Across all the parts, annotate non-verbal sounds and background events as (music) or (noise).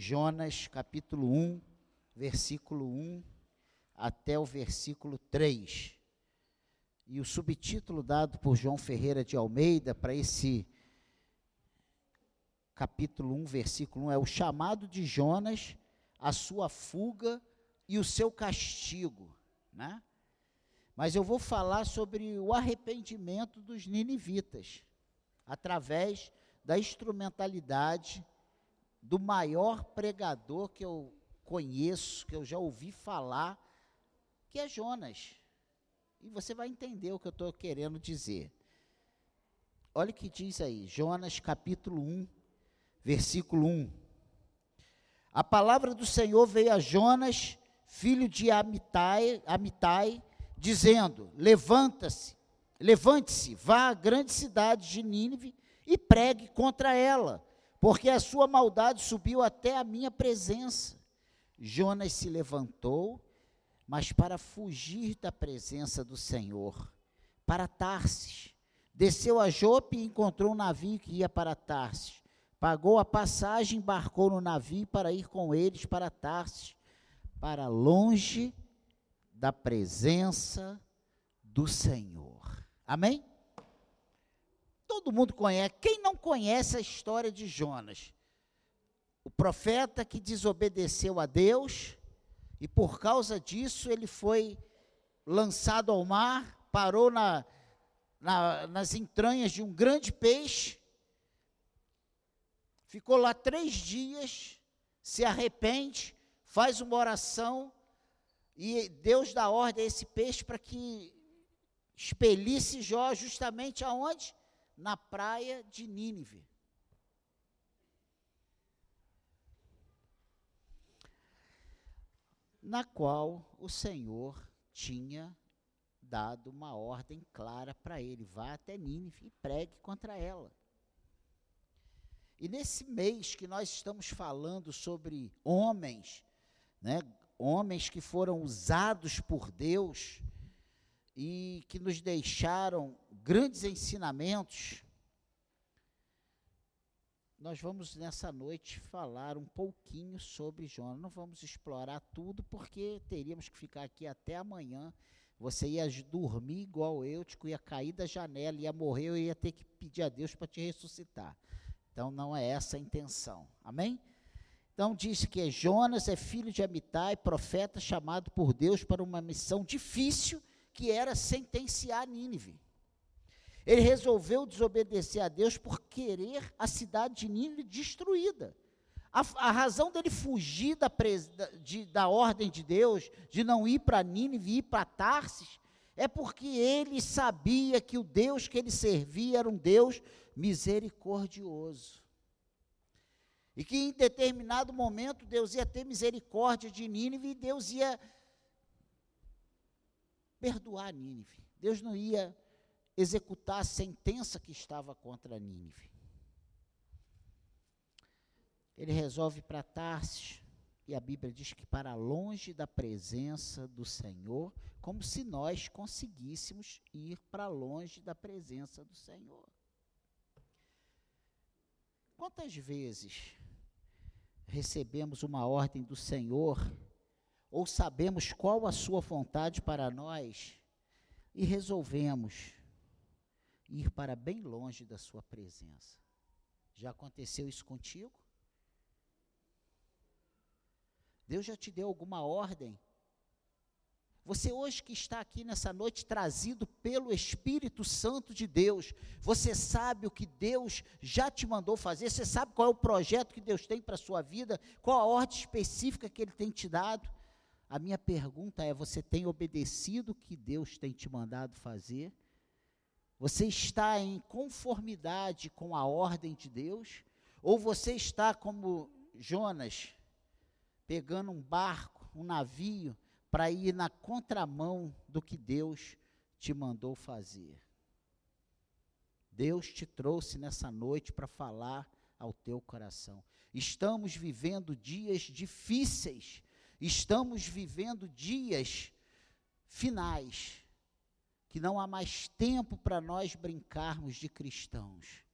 Jonas capítulo 1, versículo 1 até o versículo 3. E o subtítulo dado por João Ferreira de Almeida para esse capítulo 1, versículo 1 é o chamado de Jonas, a sua fuga e o seu castigo, né? Mas eu vou falar sobre o arrependimento dos ninivitas, através da instrumentalidade do maior pregador que eu conheço, que eu já ouvi falar, que é Jonas. E você vai entender o que eu estou querendo dizer. Olha o que diz aí, Jonas capítulo 1, versículo 1. A palavra do Senhor veio a Jonas, filho de Amitai, Amitai dizendo: Levanta-se, levante-se, vá à grande cidade de Nínive e pregue contra ela porque a sua maldade subiu até a minha presença. Jonas se levantou, mas para fugir da presença do Senhor, para Tarsis. Desceu a Jope e encontrou um navio que ia para Tarsis. Pagou a passagem, embarcou no navio para ir com eles para Tarsis, para longe da presença do Senhor. Amém? Todo mundo conhece. Quem não conhece a história de Jonas? O profeta que desobedeceu a Deus e por causa disso ele foi lançado ao mar, parou na, na, nas entranhas de um grande peixe, ficou lá três dias, se arrepende, faz uma oração e Deus dá ordem a esse peixe para que expelisse Jó justamente aonde? Na praia de Nínive. Na qual o Senhor tinha dado uma ordem clara para ele: vá até Nínive e pregue contra ela. E nesse mês que nós estamos falando sobre homens, né, homens que foram usados por Deus e que nos deixaram grandes ensinamentos, nós vamos nessa noite falar um pouquinho sobre Jonas. Não vamos explorar tudo, porque teríamos que ficar aqui até amanhã. Você ia dormir igual eu, tipo, ia cair da janela, ia morrer, eu ia ter que pedir a Deus para te ressuscitar. Então não é essa a intenção. Amém? Então diz que Jonas é filho de Amitai, profeta chamado por Deus para uma missão difícil que era sentenciar Nínive. Ele resolveu desobedecer a Deus por querer a cidade de Nínive destruída. A, a razão dele fugir da, de, da ordem de Deus, de não ir para Nínive, ir para Tarsis, é porque ele sabia que o Deus que ele servia era um Deus misericordioso. E que em determinado momento Deus ia ter misericórdia de Nínive e Deus ia perdoar Nínive. Deus não ia executar a sentença que estava contra Nínive. Ele resolve para Tarsis, e a Bíblia diz que para longe da presença do Senhor, como se nós conseguíssemos ir para longe da presença do Senhor. Quantas vezes recebemos uma ordem do Senhor ou sabemos qual a sua vontade para nós e resolvemos ir para bem longe da sua presença. Já aconteceu isso contigo? Deus já te deu alguma ordem? Você hoje que está aqui nessa noite trazido pelo Espírito Santo de Deus, você sabe o que Deus já te mandou fazer, você sabe qual é o projeto que Deus tem para a sua vida, qual a ordem específica que Ele tem te dado. A minha pergunta é: você tem obedecido o que Deus tem te mandado fazer? Você está em conformidade com a ordem de Deus? Ou você está como Jonas, pegando um barco, um navio, para ir na contramão do que Deus te mandou fazer? Deus te trouxe nessa noite para falar ao teu coração. Estamos vivendo dias difíceis Estamos vivendo dias finais, que não há mais tempo para nós brincarmos de cristãos.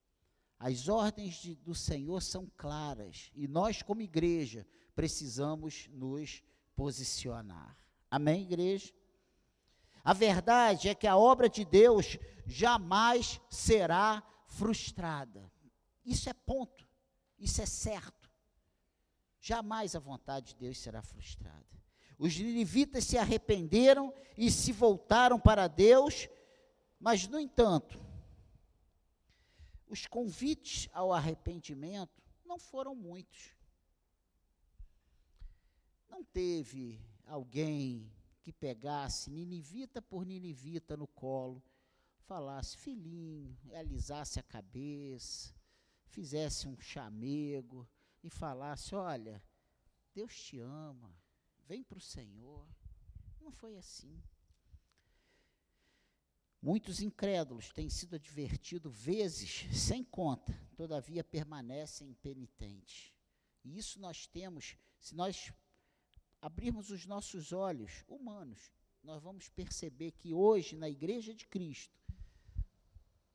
As ordens de, do Senhor são claras e nós, como igreja, precisamos nos posicionar. Amém, igreja? A verdade é que a obra de Deus jamais será frustrada. Isso é ponto, isso é certo. Jamais a vontade de Deus será frustrada. Os ninivitas se arrependeram e se voltaram para Deus, mas, no entanto, os convites ao arrependimento não foram muitos. Não teve alguém que pegasse ninivita por ninivita no colo, falasse filhinho, alisasse a cabeça, fizesse um chamego e falasse: Olha, Deus te ama, vem para o Senhor. Não foi assim. Muitos incrédulos têm sido advertidos vezes sem conta, todavia permanecem impenitentes. E isso nós temos, se nós abrirmos os nossos olhos humanos, nós vamos perceber que hoje, na Igreja de Cristo,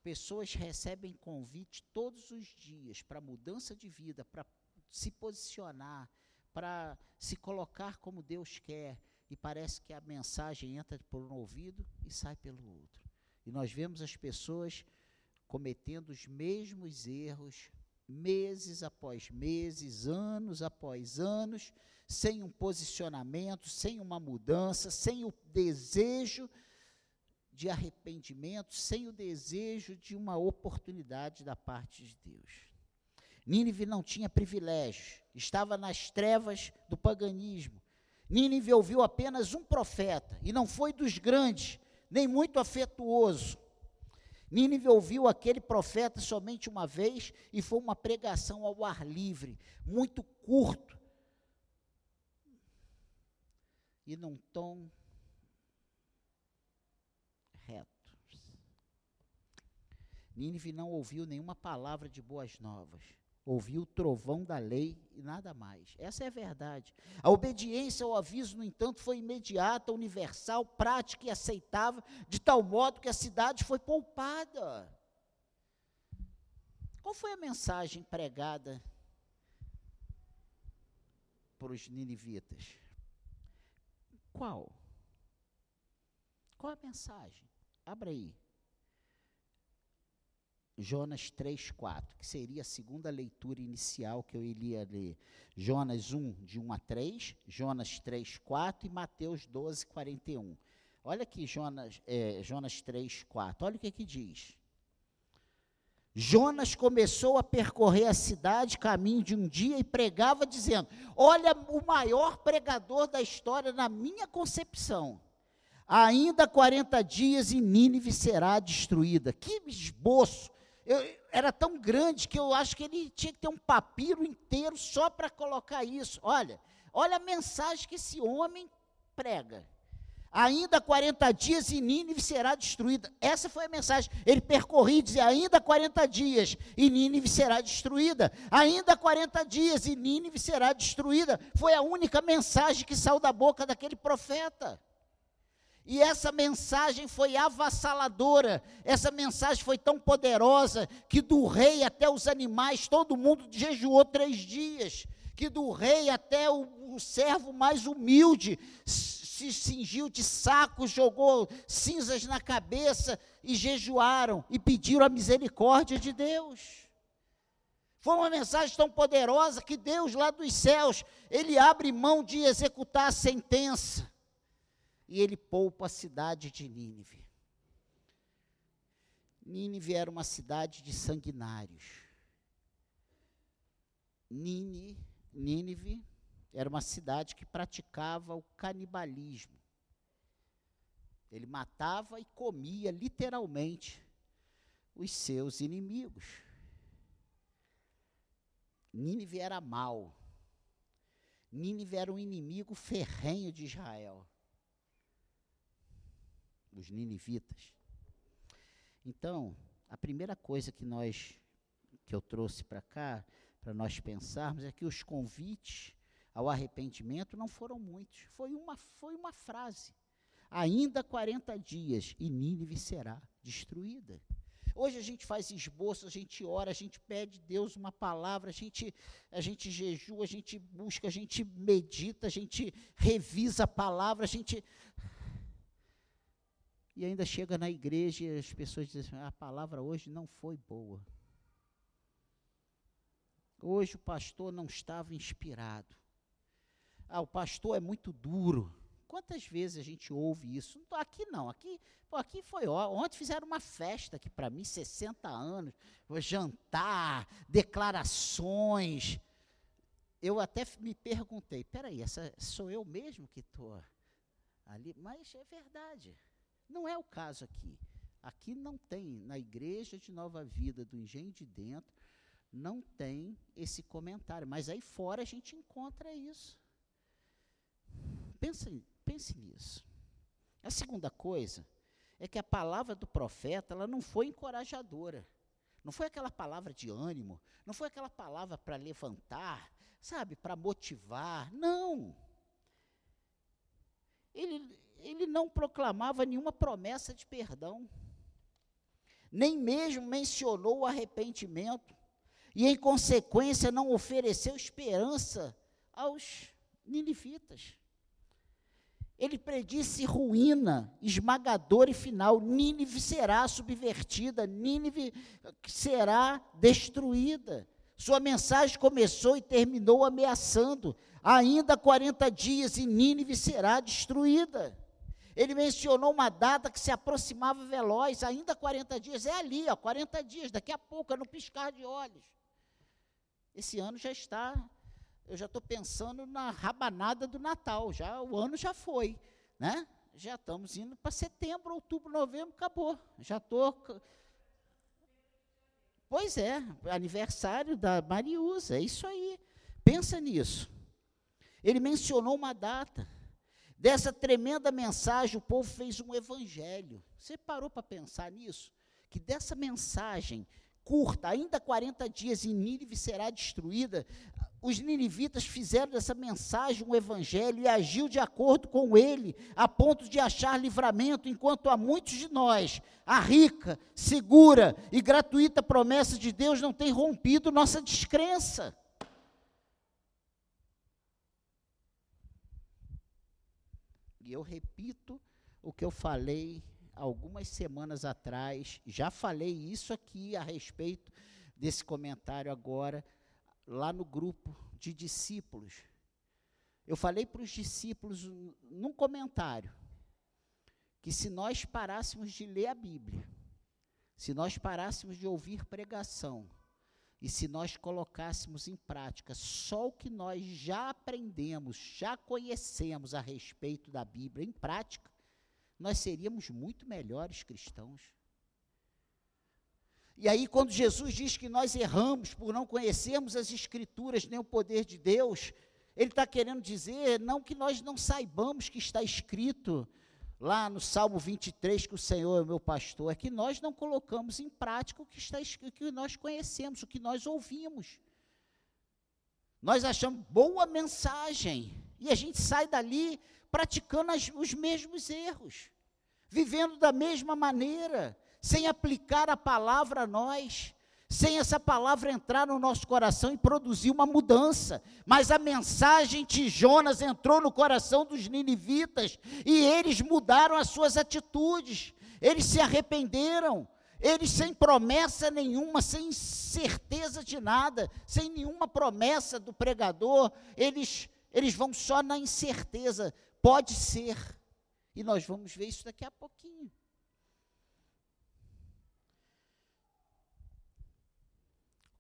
pessoas recebem convite todos os dias para mudança de vida, para se posicionar, para se colocar como Deus quer, e parece que a mensagem entra por um ouvido e sai pelo outro. E nós vemos as pessoas cometendo os mesmos erros, meses após meses, anos após anos, sem um posicionamento, sem uma mudança, sem o desejo de arrependimento, sem o desejo de uma oportunidade da parte de Deus. Nínive não tinha privilégio, estava nas trevas do paganismo. Nínive ouviu apenas um profeta, e não foi dos grandes, nem muito afetuoso. Nínive ouviu aquele profeta somente uma vez e foi uma pregação ao ar livre, muito curto. E num tom reto. Nínive não ouviu nenhuma palavra de boas novas ouviu o trovão da lei e nada mais. Essa é a verdade. A obediência ao aviso, no entanto, foi imediata, universal, prática e aceitável, de tal modo que a cidade foi poupada. Qual foi a mensagem pregada para os ninivitas? Qual? Qual a mensagem? Abra aí. Jonas 3, 4, que seria a segunda leitura inicial que eu iria ler. Jonas 1, de 1 a 3, Jonas 3, 4 e Mateus 12, 41. Olha aqui Jonas, é, Jonas 3, 4. Olha o que, que diz. Jonas começou a percorrer a cidade, caminho de um dia, e pregava, dizendo: Olha, o maior pregador da história, na minha concepção. Ainda 40 dias e Nínive será destruída. Que esboço eu, era tão grande que eu acho que ele tinha que ter um papiro inteiro só para colocar isso. Olha, olha a mensagem que esse homem prega. Ainda 40 dias e Nínive será destruída. Essa foi a mensagem. Ele percorria e dizia: ainda 40 dias e Nínive será destruída. Ainda 40 dias e Nínive será destruída. Foi a única mensagem que saiu da boca daquele profeta. E essa mensagem foi avassaladora, essa mensagem foi tão poderosa que do rei até os animais, todo mundo jejuou três dias. Que do rei até o, o servo mais humilde se cingiu de saco, jogou cinzas na cabeça e jejuaram e pediram a misericórdia de Deus. Foi uma mensagem tão poderosa que Deus lá dos céus, ele abre mão de executar a sentença e ele poupa a cidade de Nínive. Nínive era uma cidade de sanguinários. Nínive, Nínive era uma cidade que praticava o canibalismo. Ele matava e comia literalmente os seus inimigos. Nínive era mal. Nínive era um inimigo ferrenho de Israel os ninivitas. Então, a primeira coisa que nós que eu trouxe para cá, para nós pensarmos, é que os convites ao arrependimento não foram muitos. Foi uma, foi uma frase. Ainda 40 dias e Nínive será destruída. Hoje a gente faz esboço, a gente ora, a gente pede Deus uma palavra, a gente, a gente jejua, a gente busca, a gente medita, a gente revisa a palavra, a gente. E ainda chega na igreja e as pessoas dizem assim, a palavra hoje não foi boa. Hoje o pastor não estava inspirado. Ah, o pastor é muito duro. Quantas vezes a gente ouve isso? Aqui não, aqui, aqui foi ó, ontem fizeram uma festa aqui para mim, 60 anos, jantar, declarações. Eu até me perguntei, peraí, essa sou eu mesmo que estou ali? Mas é verdade. Não é o caso aqui. Aqui não tem, na igreja de Nova Vida do Engenho de Dentro, não tem esse comentário. Mas aí fora a gente encontra isso. Pense, pense nisso. A segunda coisa é que a palavra do profeta ela não foi encorajadora. Não foi aquela palavra de ânimo, não foi aquela palavra para levantar, sabe, para motivar. Não. Ele, ele não proclamava nenhuma promessa de perdão, nem mesmo mencionou o arrependimento, e em consequência não ofereceu esperança aos ninivitas. Ele predisse ruína esmagadora e final. Nínive será subvertida, Nínive será destruída. Sua mensagem começou e terminou ameaçando. Ainda 40 dias e Nínive será destruída. Ele mencionou uma data que se aproximava veloz, ainda 40 dias. É ali, ó, 40 dias, daqui a pouco, é no piscar de olhos. Esse ano já está eu já estou pensando na rabanada do Natal, já o ano já foi, né? Já estamos indo para setembro, outubro, novembro, acabou. Já estou. Pois é, aniversário da Mariusa, é isso aí. Pensa nisso. Ele mencionou uma data. Dessa tremenda mensagem, o povo fez um evangelho. Você parou para pensar nisso? Que dessa mensagem curta, ainda 40 dias, e Nínive será destruída, os ninivitas fizeram dessa mensagem um evangelho e agiu de acordo com ele, a ponto de achar livramento, enquanto a muitos de nós a rica, segura e gratuita promessa de Deus não tem rompido nossa descrença. E eu repito o que eu falei algumas semanas atrás, já falei isso aqui a respeito desse comentário agora lá no grupo de discípulos. Eu falei para os discípulos num comentário que se nós parássemos de ler a Bíblia, se nós parássemos de ouvir pregação, e se nós colocássemos em prática só o que nós já aprendemos, já conhecemos a respeito da Bíblia em prática, nós seríamos muito melhores cristãos. E aí, quando Jesus diz que nós erramos por não conhecermos as Escrituras nem o poder de Deus, ele está querendo dizer não que nós não saibamos que está escrito lá no Salmo 23 que o Senhor é o meu pastor, é que nós não colocamos em prática o que está o que nós conhecemos, o que nós ouvimos. Nós achamos boa mensagem e a gente sai dali praticando as, os mesmos erros, vivendo da mesma maneira, sem aplicar a palavra a nós, sem essa palavra entrar no nosso coração e produzir uma mudança. Mas a mensagem de Jonas entrou no coração dos ninivitas e eles mudaram as suas atitudes, eles se arrependeram. Eles sem promessa nenhuma, sem certeza de nada, sem nenhuma promessa do pregador, eles, eles vão só na incerteza. Pode ser. E nós vamos ver isso daqui a pouquinho.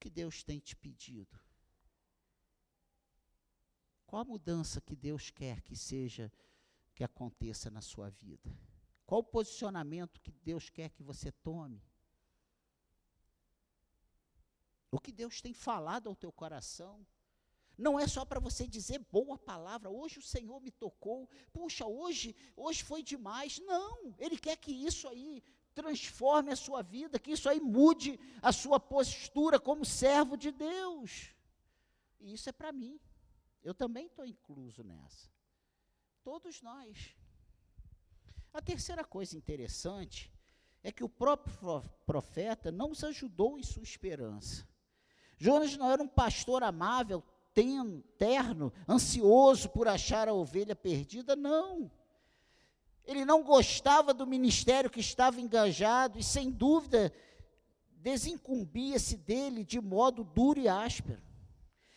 Que Deus tem te pedido? Qual a mudança que Deus quer que seja, que aconteça na sua vida? Qual o posicionamento que Deus quer que você tome? O que Deus tem falado ao teu coração? Não é só para você dizer boa palavra, hoje o Senhor me tocou, puxa, hoje, hoje foi demais. Não, Ele quer que isso aí transforme a sua vida, que isso aí mude a sua postura como servo de Deus. E isso é para mim. Eu também estou incluso nessa. Todos nós. A terceira coisa interessante é que o próprio profeta não os ajudou em sua esperança. Jonas não era um pastor amável, terno, ansioso por achar a ovelha perdida, não. Ele não gostava do ministério que estava engajado e, sem dúvida, desincumbia-se dele de modo duro e áspero.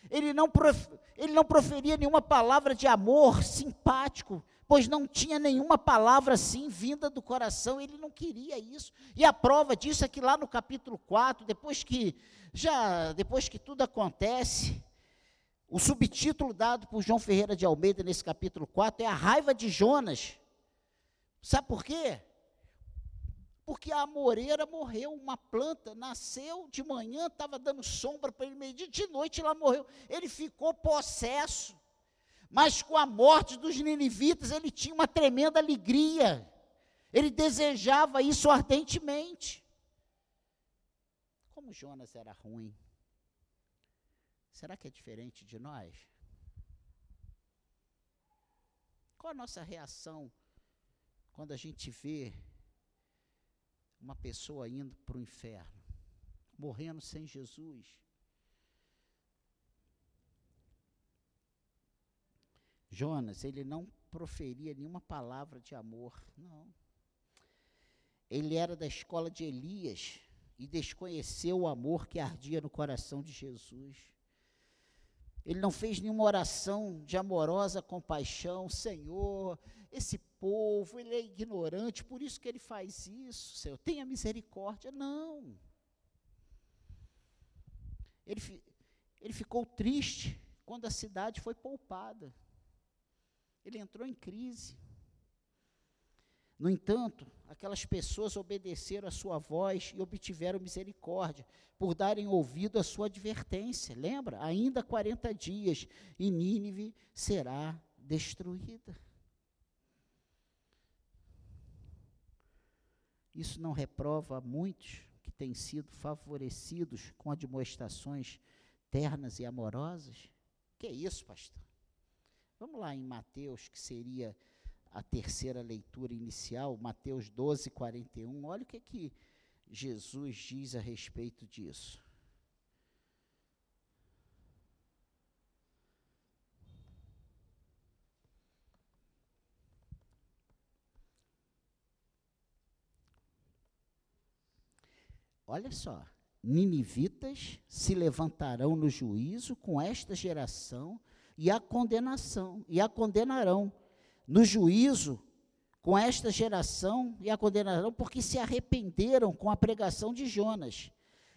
Ele não, ele não proferia nenhuma palavra de amor simpático, pois não tinha nenhuma palavra assim vinda do coração, ele não queria isso. E a prova disso é que lá no capítulo 4, depois que já depois que tudo acontece, o subtítulo dado por João Ferreira de Almeida nesse capítulo 4 é a raiva de Jonas. Sabe por quê? Porque a amoreira morreu, uma planta nasceu de manhã, estava dando sombra para ele meio-dia, de noite ela morreu. Ele ficou possesso. Mas com a morte dos ninivitas, ele tinha uma tremenda alegria. Ele desejava isso ardentemente. Como Jonas era ruim. Será que é diferente de nós? Qual a nossa reação quando a gente vê uma pessoa indo para o inferno, morrendo sem Jesus? Jonas, ele não proferia nenhuma palavra de amor, não. Ele era da escola de Elias e desconheceu o amor que ardia no coração de Jesus. Ele não fez nenhuma oração de amorosa compaixão, Senhor, esse povo, ele é ignorante, por isso que ele faz isso, Senhor, tenha misericórdia. Não. Ele, ele ficou triste quando a cidade foi poupada. Ele entrou em crise. No entanto, aquelas pessoas obedeceram a sua voz e obtiveram misericórdia, por darem ouvido à sua advertência. Lembra? Ainda 40 dias e Nínive será destruída. Isso não reprova muitos que têm sido favorecidos com admoestações ternas e amorosas? Que é isso, pastor? Vamos lá em Mateus, que seria a terceira leitura inicial, Mateus 12, 41. Olha o que, é que Jesus diz a respeito disso. Olha só, ninivitas se levantarão no juízo com esta geração e a condenação, e a condenarão no juízo com esta geração e a condenarão, porque se arrependeram com a pregação de Jonas.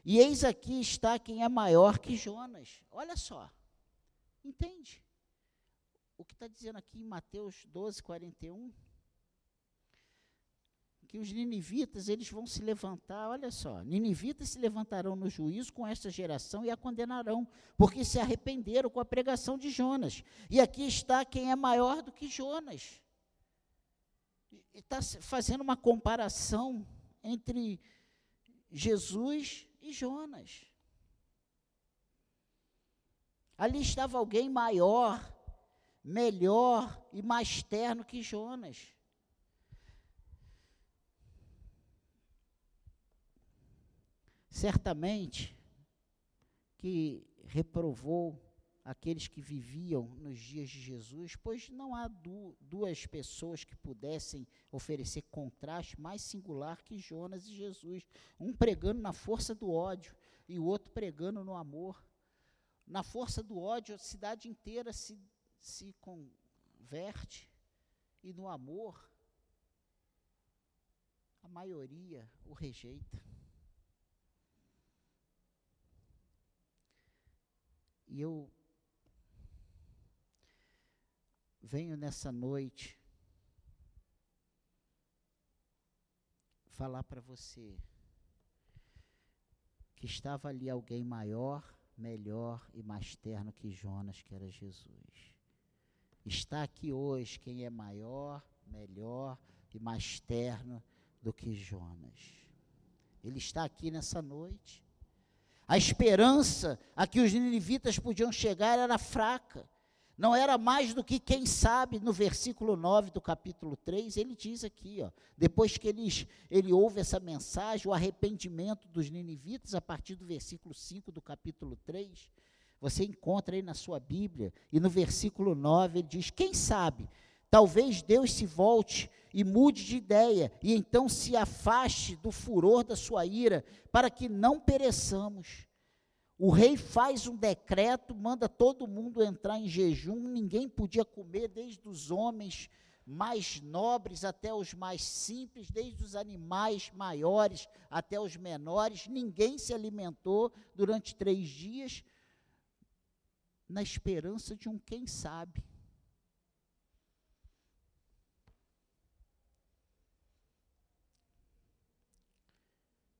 E eis aqui está quem é maior que Jonas. Olha só, entende? O que está dizendo aqui em Mateus 12, 41? Que os ninivitas, eles vão se levantar, olha só, ninivitas se levantarão no juízo com esta geração e a condenarão, porque se arrependeram com a pregação de Jonas. E aqui está quem é maior do que Jonas está fazendo uma comparação entre Jesus e Jonas. Ali estava alguém maior, melhor e mais terno que Jonas. Certamente que reprovou aqueles que viviam nos dias de Jesus, pois não há du duas pessoas que pudessem oferecer contraste mais singular que Jonas e Jesus, um pregando na força do ódio e o outro pregando no amor. Na força do ódio, a cidade inteira se, se converte, e no amor, a maioria o rejeita. E eu venho nessa noite falar para você que estava ali alguém maior, melhor e mais terno que Jonas, que era Jesus. Está aqui hoje quem é maior, melhor e mais terno do que Jonas. Ele está aqui nessa noite. A esperança a que os ninivitas podiam chegar era fraca. Não era mais do que quem sabe, no versículo 9 do capítulo 3, ele diz aqui, ó, depois que eles, ele ouve essa mensagem, o arrependimento dos ninivitas, a partir do versículo 5 do capítulo 3, você encontra aí na sua Bíblia, e no versículo 9 ele diz: Quem sabe, talvez Deus se volte e mude de ideia, e então se afaste do furor da sua ira, para que não pereçamos. O rei faz um decreto, manda todo mundo entrar em jejum, ninguém podia comer, desde os homens mais nobres até os mais simples, desde os animais maiores até os menores, ninguém se alimentou durante três dias, na esperança de um quem sabe.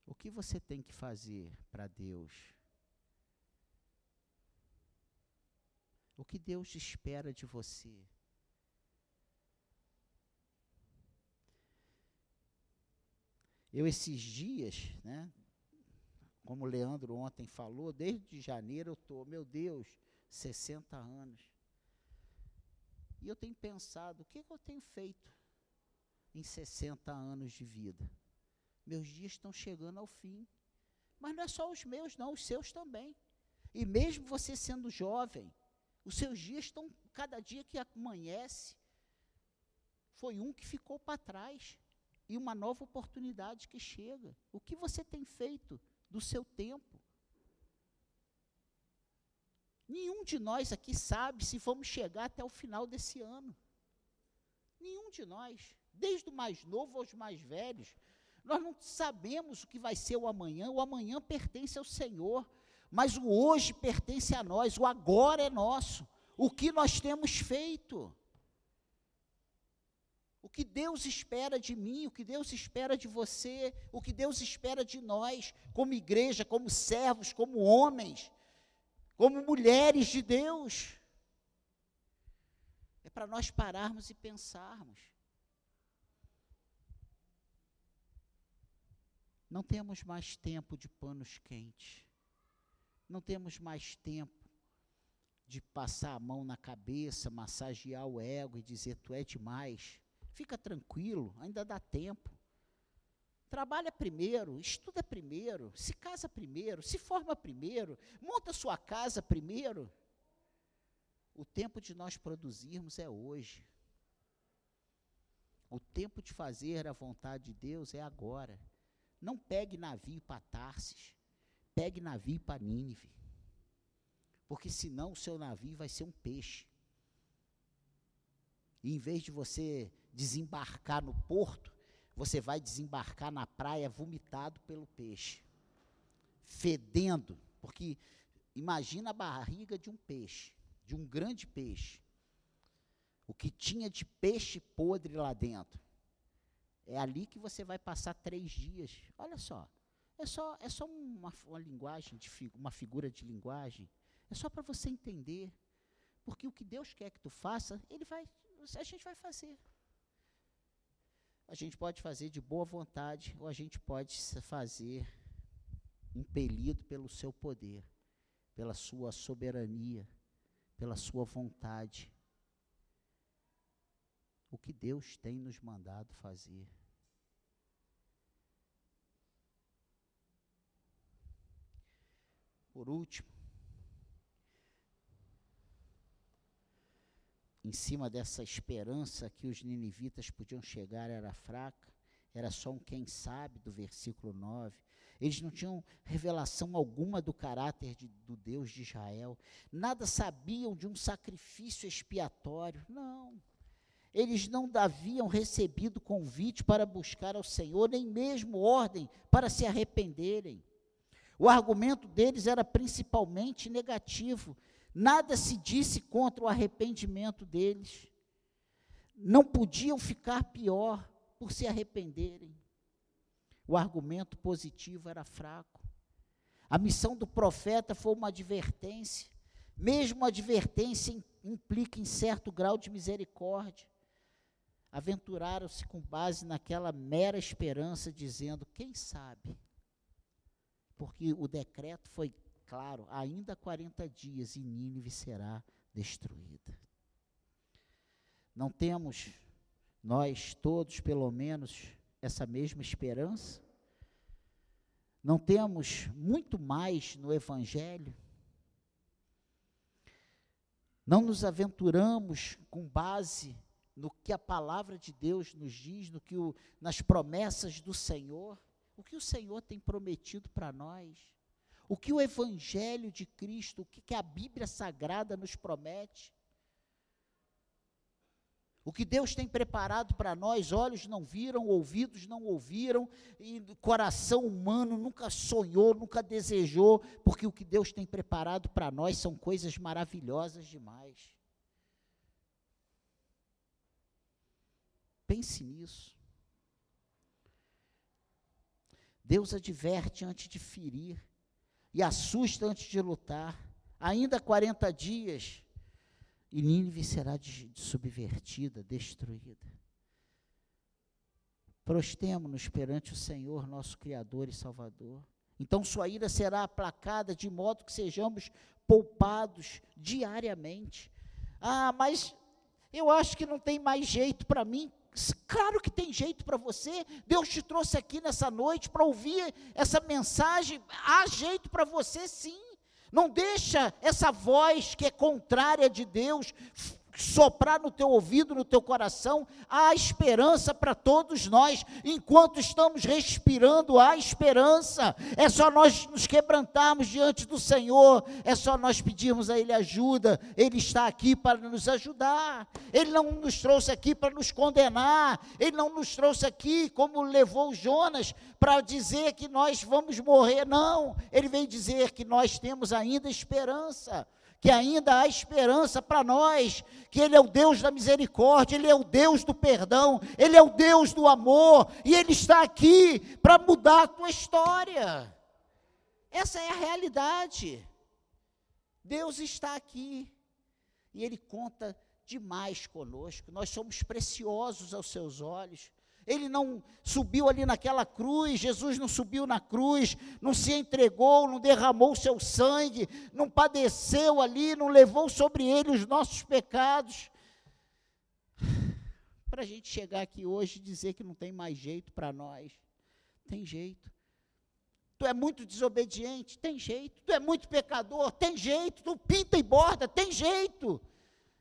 O que você tem que fazer para Deus? O que Deus espera de você? Eu esses dias, né, como o Leandro ontem falou, desde janeiro eu estou, meu Deus, 60 anos. E eu tenho pensado, o que, que eu tenho feito em 60 anos de vida? Meus dias estão chegando ao fim. Mas não é só os meus, não, os seus também. E mesmo você sendo jovem, os seus dias estão, cada dia que amanhece, foi um que ficou para trás e uma nova oportunidade que chega. O que você tem feito do seu tempo? Nenhum de nós aqui sabe se vamos chegar até o final desse ano. Nenhum de nós, desde o mais novo aos mais velhos. Nós não sabemos o que vai ser o amanhã, o amanhã pertence ao Senhor. Mas o hoje pertence a nós, o agora é nosso. O que nós temos feito? O que Deus espera de mim, o que Deus espera de você, o que Deus espera de nós, como igreja, como servos, como homens, como mulheres de Deus. É para nós pararmos e pensarmos. Não temos mais tempo de panos quentes. Não temos mais tempo de passar a mão na cabeça, massagear o ego e dizer tu é demais. Fica tranquilo, ainda dá tempo. Trabalha primeiro, estuda primeiro, se casa primeiro, se forma primeiro, monta sua casa primeiro. O tempo de nós produzirmos é hoje. O tempo de fazer a vontade de Deus é agora. Não pegue navio para Tarsis pegue navio para Nínive. Porque senão o seu navio vai ser um peixe. E em vez de você desembarcar no porto, você vai desembarcar na praia vomitado pelo peixe. Fedendo, porque imagina a barriga de um peixe, de um grande peixe. O que tinha de peixe podre lá dentro. É ali que você vai passar três dias. Olha só, é só, é só uma, uma linguagem, de, uma figura de linguagem. É só para você entender. Porque o que Deus quer que tu faça, Ele vai, a gente vai fazer. A gente pode fazer de boa vontade, ou a gente pode fazer impelido pelo seu poder, pela sua soberania, pela sua vontade. O que Deus tem nos mandado fazer. Por último, em cima dessa esperança que os ninivitas podiam chegar era fraca, era só um quem sabe do versículo 9. Eles não tinham revelação alguma do caráter de, do Deus de Israel, nada sabiam de um sacrifício expiatório, não. Eles não haviam recebido convite para buscar ao Senhor, nem mesmo ordem para se arrependerem. O argumento deles era principalmente negativo. Nada se disse contra o arrependimento deles. Não podiam ficar pior por se arrependerem. O argumento positivo era fraco. A missão do profeta foi uma advertência. Mesmo a advertência implica em certo grau de misericórdia. Aventuraram-se com base naquela mera esperança, dizendo: quem sabe? porque o decreto foi claro: ainda 40 dias e Nínive será destruída. Não temos, nós todos, pelo menos, essa mesma esperança? Não temos muito mais no Evangelho? Não nos aventuramos com base no que a palavra de Deus nos diz, no que o, nas promessas do Senhor? O que o Senhor tem prometido para nós? O que o Evangelho de Cristo, o que, que a Bíblia Sagrada nos promete? O que Deus tem preparado para nós, olhos não viram, ouvidos não ouviram, e coração humano nunca sonhou, nunca desejou, porque o que Deus tem preparado para nós são coisas maravilhosas demais. Pense nisso. Deus adverte antes de ferir e assusta antes de lutar. Ainda 40 dias e Nínive será de, de subvertida, destruída. Prostemo-nos perante o Senhor, nosso Criador e Salvador. Então sua ira será aplacada de modo que sejamos poupados diariamente. Ah, mas eu acho que não tem mais jeito para mim. Claro que tem jeito para você. Deus te trouxe aqui nessa noite para ouvir essa mensagem. Há jeito para você sim. Não deixa essa voz que é contrária de Deus soprar no teu ouvido, no teu coração, há esperança para todos nós. Enquanto estamos respirando, há esperança. É só nós nos quebrantarmos diante do Senhor, é só nós pedirmos a Ele ajuda. Ele está aqui para nos ajudar. Ele não nos trouxe aqui para nos condenar. Ele não nos trouxe aqui, como levou Jonas, para dizer que nós vamos morrer. Não, Ele veio dizer que nós temos ainda esperança que ainda há esperança para nós, que Ele é o Deus da misericórdia, Ele é o Deus do perdão, Ele é o Deus do amor, e Ele está aqui para mudar a tua história. Essa é a realidade. Deus está aqui e Ele conta demais conosco, nós somos preciosos aos seus olhos. Ele não subiu ali naquela cruz, Jesus não subiu na cruz, não se entregou, não derramou seu sangue, não padeceu ali, não levou sobre ele os nossos pecados. Para a gente chegar aqui hoje e dizer que não tem mais jeito para nós, tem jeito. Tu é muito desobediente, tem jeito. Tu é muito pecador, tem jeito. Tu pinta e borda, tem jeito.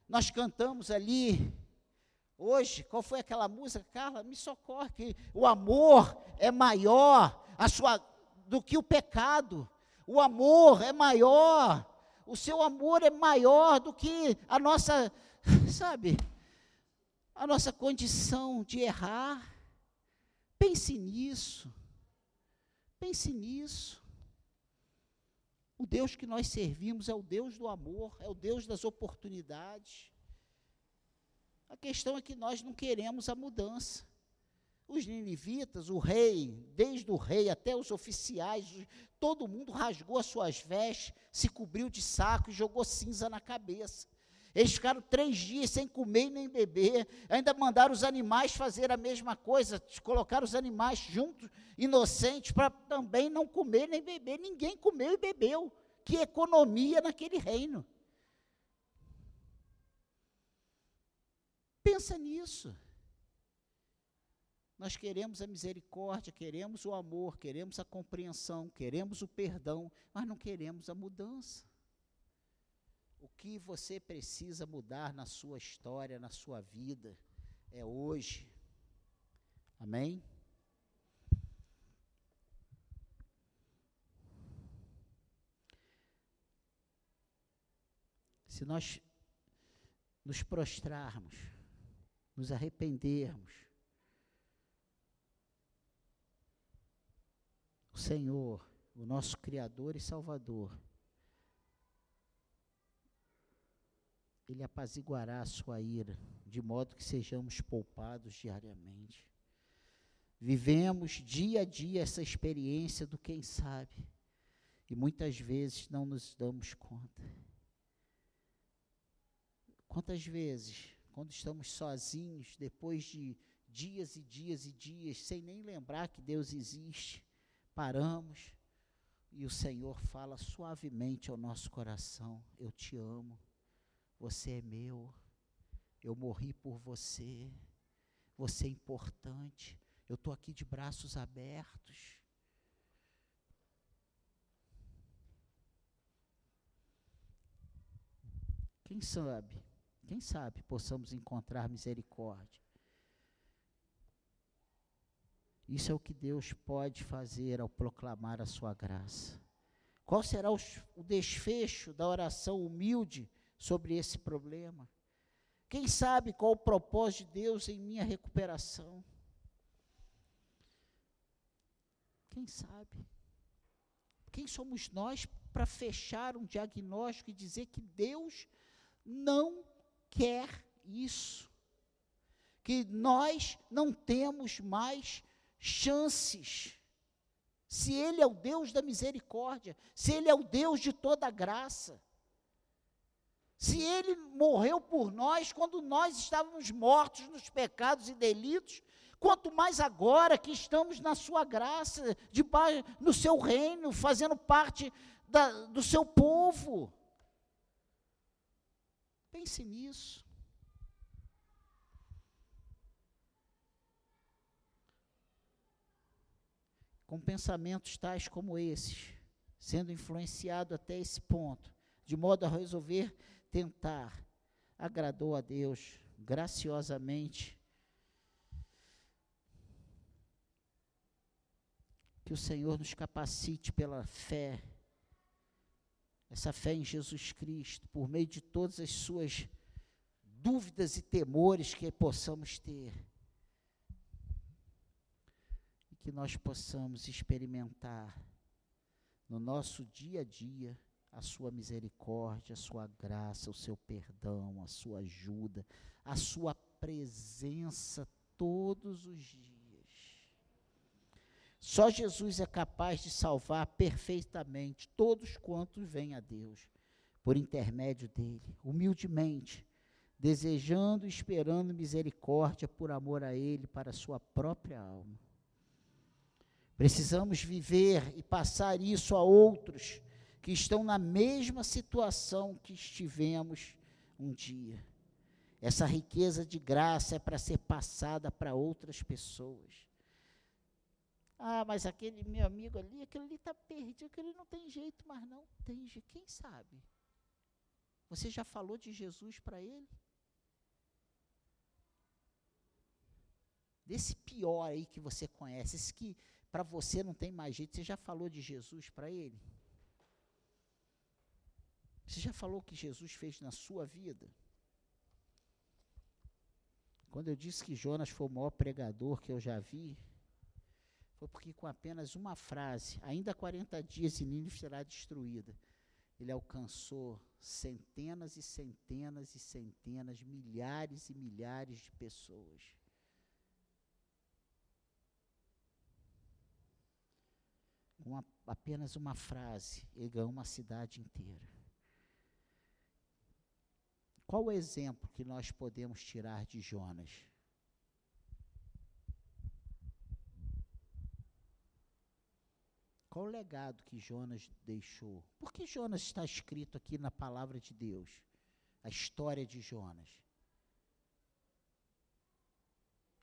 Nós cantamos ali, Hoje, qual foi aquela música, Carla? Me socorre, que o amor é maior a sua, do que o pecado. O amor é maior. O seu amor é maior do que a nossa, (laughs) sabe, a nossa condição de errar. Pense nisso. Pense nisso. O Deus que nós servimos é o Deus do amor, é o Deus das oportunidades. A questão é que nós não queremos a mudança. Os ninivitas, o rei, desde o rei até os oficiais, todo mundo rasgou as suas vestes, se cobriu de saco e jogou cinza na cabeça. Eles ficaram três dias sem comer nem beber, ainda mandaram os animais fazer a mesma coisa, colocaram os animais juntos, inocentes, para também não comer nem beber. Ninguém comeu e bebeu. Que economia naquele reino. Pensa nisso. Nós queremos a misericórdia, queremos o amor, queremos a compreensão, queremos o perdão, mas não queremos a mudança. O que você precisa mudar na sua história, na sua vida, é hoje. Amém? Se nós nos prostrarmos, nos arrependermos. O Senhor, o nosso Criador e Salvador, Ele apaziguará a sua ira, de modo que sejamos poupados diariamente. Vivemos dia a dia essa experiência do quem sabe, e muitas vezes não nos damos conta. Quantas vezes quando estamos sozinhos, depois de dias e dias e dias, sem nem lembrar que Deus existe, paramos e o Senhor fala suavemente ao nosso coração: Eu te amo, você é meu, Eu morri por você. Você é importante. Eu estou aqui de braços abertos. Quem sabe, quem sabe possamos encontrar misericórdia. Isso é o que Deus pode fazer ao proclamar a sua graça. Qual será o, desfecho da oração humilde sobre esse problema? Quem sabe qual o propósito de Deus em minha recuperação? Quem sabe? Quem somos nós para fechar um diagnóstico e dizer que Deus não quer isso? Que nós não temos mais chances. Se Ele é o Deus da misericórdia, se Ele é o Deus de toda graça, se Ele morreu por nós quando nós estávamos mortos nos pecados e delitos, quanto mais agora que estamos na Sua graça, no Seu reino, fazendo parte da, do Seu povo. Pense nisso. Com pensamentos tais como esses, sendo influenciado até esse ponto, de modo a resolver tentar, agradou a Deus graciosamente. Que o Senhor nos capacite pela fé, essa fé em Jesus Cristo, por meio de todas as suas dúvidas e temores que possamos ter. E que nós possamos experimentar no nosso dia a dia a sua misericórdia, a sua graça, o seu perdão, a sua ajuda, a sua presença todos os dias. Só Jesus é capaz de salvar perfeitamente todos quantos vêm a Deus, por intermédio dele, humildemente, desejando e esperando misericórdia por amor a ele para a sua própria alma. Precisamos viver e passar isso a outros que estão na mesma situação que estivemos um dia. Essa riqueza de graça é para ser passada para outras pessoas. Ah, mas aquele meu amigo ali, aquele ali está perdido, aquele não tem jeito, mas não tem jeito. Quem sabe? Você já falou de Jesus para ele? Desse pior aí que você conhece, esse que para você não tem mais jeito, você já falou de Jesus para ele? Você já falou o que Jesus fez na sua vida? Quando eu disse que Jonas foi o maior pregador que eu já vi, foi porque com apenas uma frase, ainda 40 dias e Nínive será destruída, ele alcançou centenas e centenas e centenas, milhares e milhares de pessoas. Com apenas uma frase, ele ganhou uma cidade inteira. Qual o exemplo que nós podemos tirar de Jonas? Qual o legado que Jonas deixou? Por que Jonas está escrito aqui na palavra de Deus? A história de Jonas.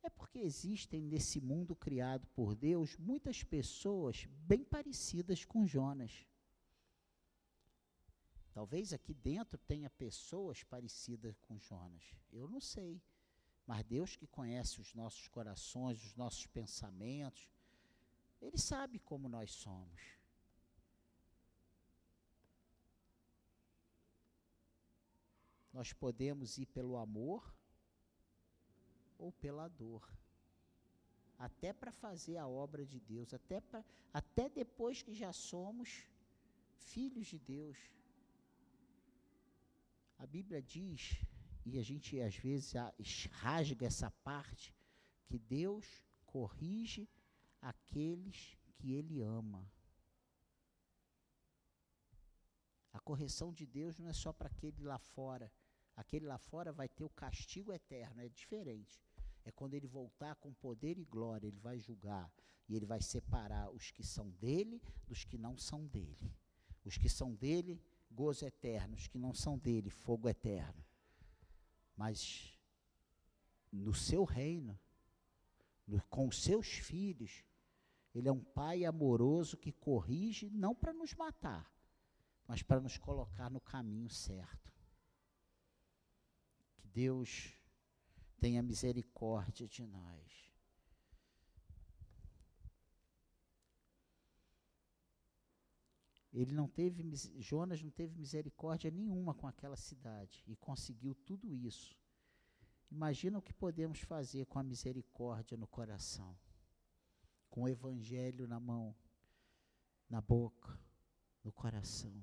É porque existem nesse mundo criado por Deus muitas pessoas bem parecidas com Jonas. Talvez aqui dentro tenha pessoas parecidas com Jonas. Eu não sei. Mas Deus que conhece os nossos corações, os nossos pensamentos, Ele sabe como nós somos. Nós podemos ir pelo amor ou pela dor. Até para fazer a obra de Deus, até, pra, até depois que já somos filhos de Deus. A Bíblia diz, e a gente às vezes rasga essa parte, que Deus corrige aqueles que Ele ama. A correção de Deus não é só para aquele lá fora. Aquele lá fora vai ter o castigo eterno, é diferente. É quando ele voltar com poder e glória, ele vai julgar e ele vai separar os que são dele dos que não são dele. Os que são dele gozo eterno, os que não são dele, fogo eterno. Mas no seu reino, no, com os seus filhos. Ele é um pai amoroso que corrige não para nos matar, mas para nos colocar no caminho certo. Que Deus tenha misericórdia de nós. Ele não teve, Jonas não teve misericórdia nenhuma com aquela cidade e conseguiu tudo isso. Imagina o que podemos fazer com a misericórdia no coração, com o evangelho na mão, na boca, no coração.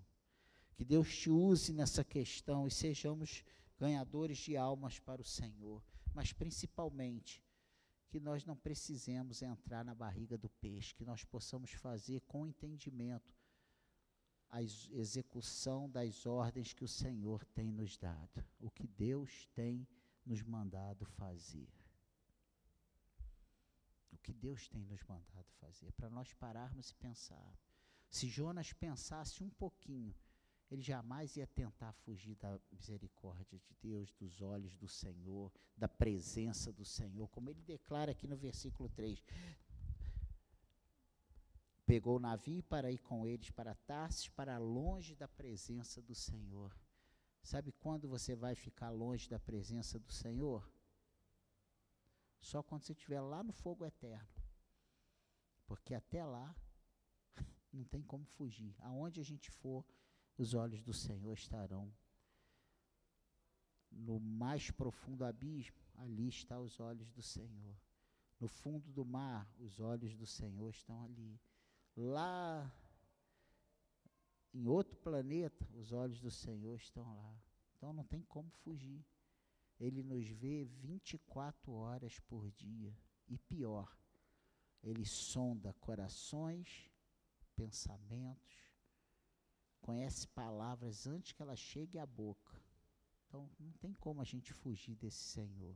Que Deus te use nessa questão e sejamos ganhadores de almas para o Senhor, mas principalmente que nós não precisemos entrar na barriga do peixe, que nós possamos fazer com entendimento a execução das ordens que o Senhor tem nos dado, o que Deus tem nos mandado fazer. Que Deus tem nos mandado fazer, para nós pararmos e pensar. Se Jonas pensasse um pouquinho, ele jamais ia tentar fugir da misericórdia de Deus, dos olhos do Senhor, da presença do Senhor, como ele declara aqui no versículo 3 pegou o navio para ir com eles para Tarsis, para longe da presença do Senhor. Sabe quando você vai ficar longe da presença do Senhor? Só quando você estiver lá no fogo eterno. Porque até lá (laughs) não tem como fugir. Aonde a gente for, os olhos do Senhor estarão. No mais profundo abismo, ali estão os olhos do Senhor. No fundo do mar, os olhos do Senhor estão ali lá em outro planeta, os olhos do Senhor estão lá. Então não tem como fugir. Ele nos vê 24 horas por dia. E pior, ele sonda corações, pensamentos, conhece palavras antes que elas cheguem à boca. Então não tem como a gente fugir desse Senhor.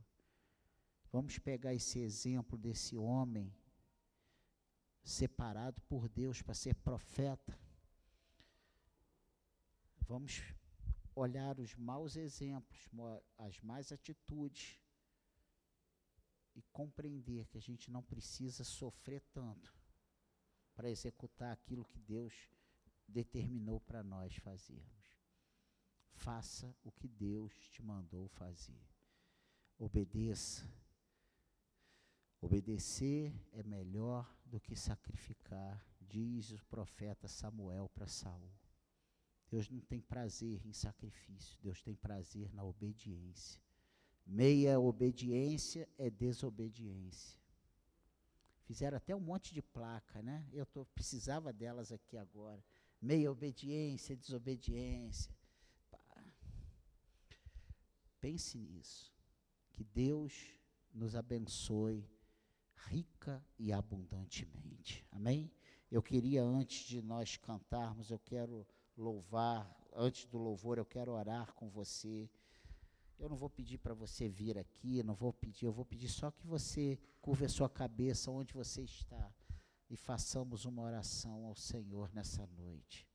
Vamos pegar esse exemplo desse homem separado por Deus para ser profeta. Vamos olhar os maus exemplos, as más atitudes e compreender que a gente não precisa sofrer tanto para executar aquilo que Deus determinou para nós fazermos. Faça o que Deus te mandou fazer. Obedeça Obedecer é melhor do que sacrificar, diz o profeta Samuel para Saul. Deus não tem prazer em sacrifício, Deus tem prazer na obediência. Meia obediência é desobediência. Fizeram até um monte de placa, né? Eu tô, precisava delas aqui agora. Meia obediência, desobediência. Pense nisso. Que Deus nos abençoe rica e abundantemente. Amém? Eu queria, antes de nós cantarmos, eu quero louvar, antes do louvor, eu quero orar com você. Eu não vou pedir para você vir aqui, não vou pedir, eu vou pedir só que você curva a sua cabeça onde você está e façamos uma oração ao Senhor nessa noite.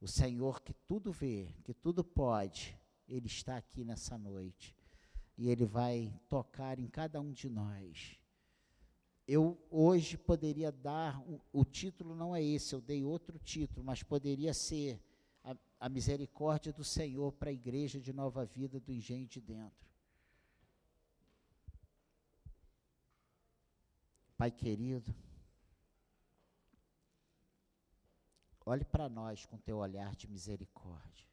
O Senhor que tudo vê, que tudo pode, Ele está aqui nessa noite. E Ele vai tocar em cada um de nós eu hoje poderia dar, o, o, título não é esse, eu dei outro título, mas poderia ser a, a misericórdia do Senhor para a igreja de nova vida do engenho de dentro. Pai querido, olhe para nós com teu olhar de misericórdia.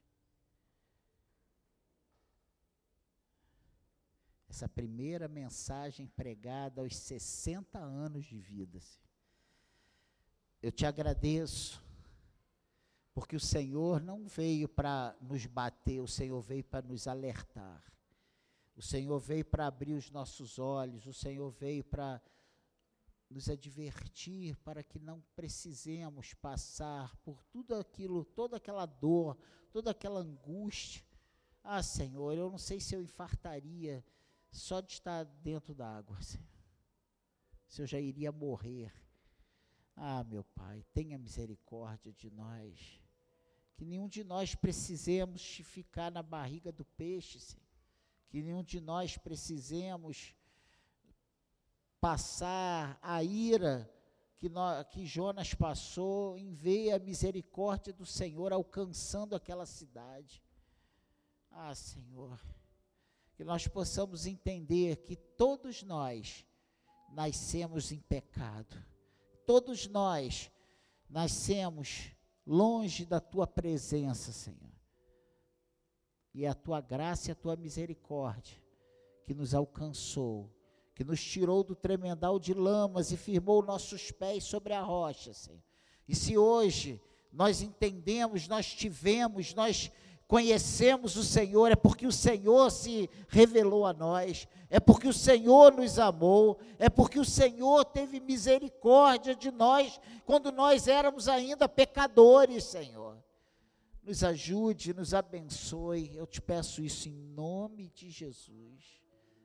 essa primeira mensagem pregada aos 60 anos de vida. Eu te agradeço, porque o Senhor não veio para nos bater, o Senhor veio para nos alertar. O Senhor veio para abrir os nossos olhos, o Senhor veio para nos advertir para que não precisemos passar por tudo aquilo, toda aquela dor, toda aquela angústia. Ah, Senhor, eu não sei se eu infartaria só de estar dentro da água, se eu já iria morrer. Ah, meu Pai, tenha misericórdia de nós. Que nenhum de nós precisemos ficar na barriga do peixe, Senhor. Que nenhum de nós precisemos passar a ira que, nós, que Jonas passou, em ver a misericórdia do Senhor alcançando aquela cidade. Ah, Senhor, que nós possamos entender que todos nós nascemos em pecado, todos nós nascemos longe da tua presença, Senhor. E é a tua graça e a tua misericórdia que nos alcançou que nos tirou do tremendal de lamas e firmou nossos pés sobre a rocha, Senhor. E se hoje nós entendemos, nós tivemos, nós conhecemos o Senhor, é porque o Senhor se revelou a nós, é porque o Senhor nos amou, é porque o Senhor teve misericórdia de nós quando nós éramos ainda pecadores, Senhor. Nos ajude, nos abençoe, eu te peço isso em nome de Jesus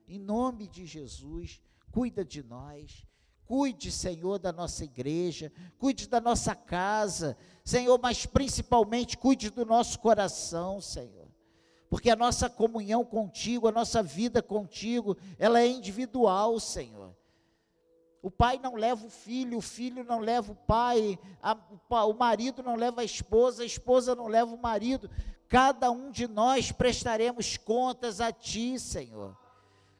em nome de Jesus, cuida de nós. Cuide, Senhor, da nossa igreja, cuide da nossa casa, Senhor, mas principalmente cuide do nosso coração, Senhor. Porque a nossa comunhão contigo, a nossa vida contigo, ela é individual, Senhor. O pai não leva o filho, o filho não leva o pai, a, o marido não leva a esposa, a esposa não leva o marido. Cada um de nós prestaremos contas a ti, Senhor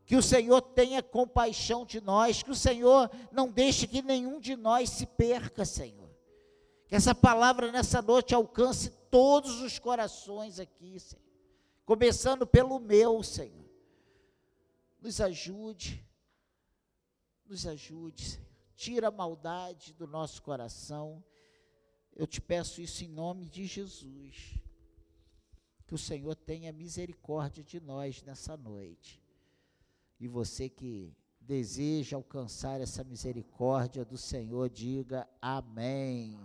que o Senhor tenha compaixão de nós, que o Senhor não deixe que nenhum de nós se perca, Senhor. Que essa palavra nessa noite alcance todos os corações aqui, Senhor. Começando pelo meu, Senhor. Nos ajude, nos ajude, Senhor. Tira a maldade do nosso coração. Eu te peço isso em nome de Jesus. Que o Senhor tenha misericórdia de nós nessa noite e você que deseja alcançar essa misericórdia do Senhor, diga amém.